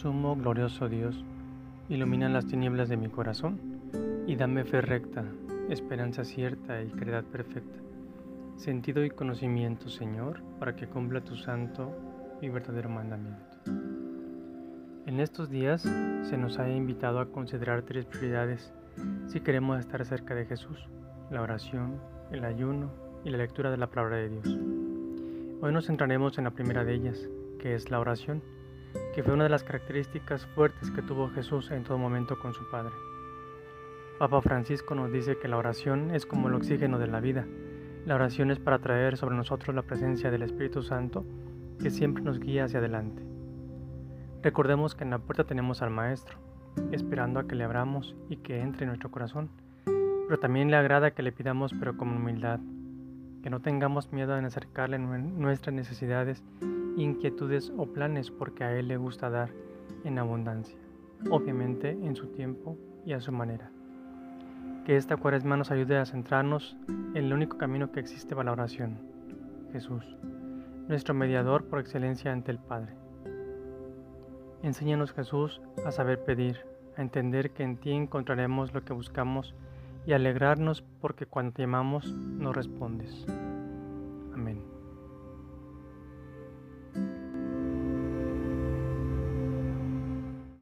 Sumo glorioso Dios, ilumina las tinieblas de mi corazón y dame fe recta, esperanza cierta y caridad perfecta, sentido y conocimiento, Señor, para que cumpla tu santo y verdadero mandamiento. En estos días se nos ha invitado a considerar tres prioridades si queremos estar cerca de Jesús, la oración, el ayuno y la lectura de la palabra de Dios. Hoy nos centraremos en la primera de ellas, que es la oración que fue una de las características fuertes que tuvo Jesús en todo momento con su Padre. Papa Francisco nos dice que la oración es como el oxígeno de la vida. La oración es para traer sobre nosotros la presencia del Espíritu Santo que siempre nos guía hacia adelante. Recordemos que en la puerta tenemos al Maestro, esperando a que le abramos y que entre en nuestro corazón, pero también le agrada que le pidamos pero con humildad, que no tengamos miedo en acercarle nuestras necesidades inquietudes o planes porque a Él le gusta dar en abundancia, obviamente en su tiempo y a su manera. Que esta cuaresma nos ayude a centrarnos en el único camino que existe para la oración, Jesús, nuestro mediador por excelencia ante el Padre. Enséñanos Jesús a saber pedir, a entender que en ti encontraremos lo que buscamos y alegrarnos porque cuando te llamamos nos respondes. Amén.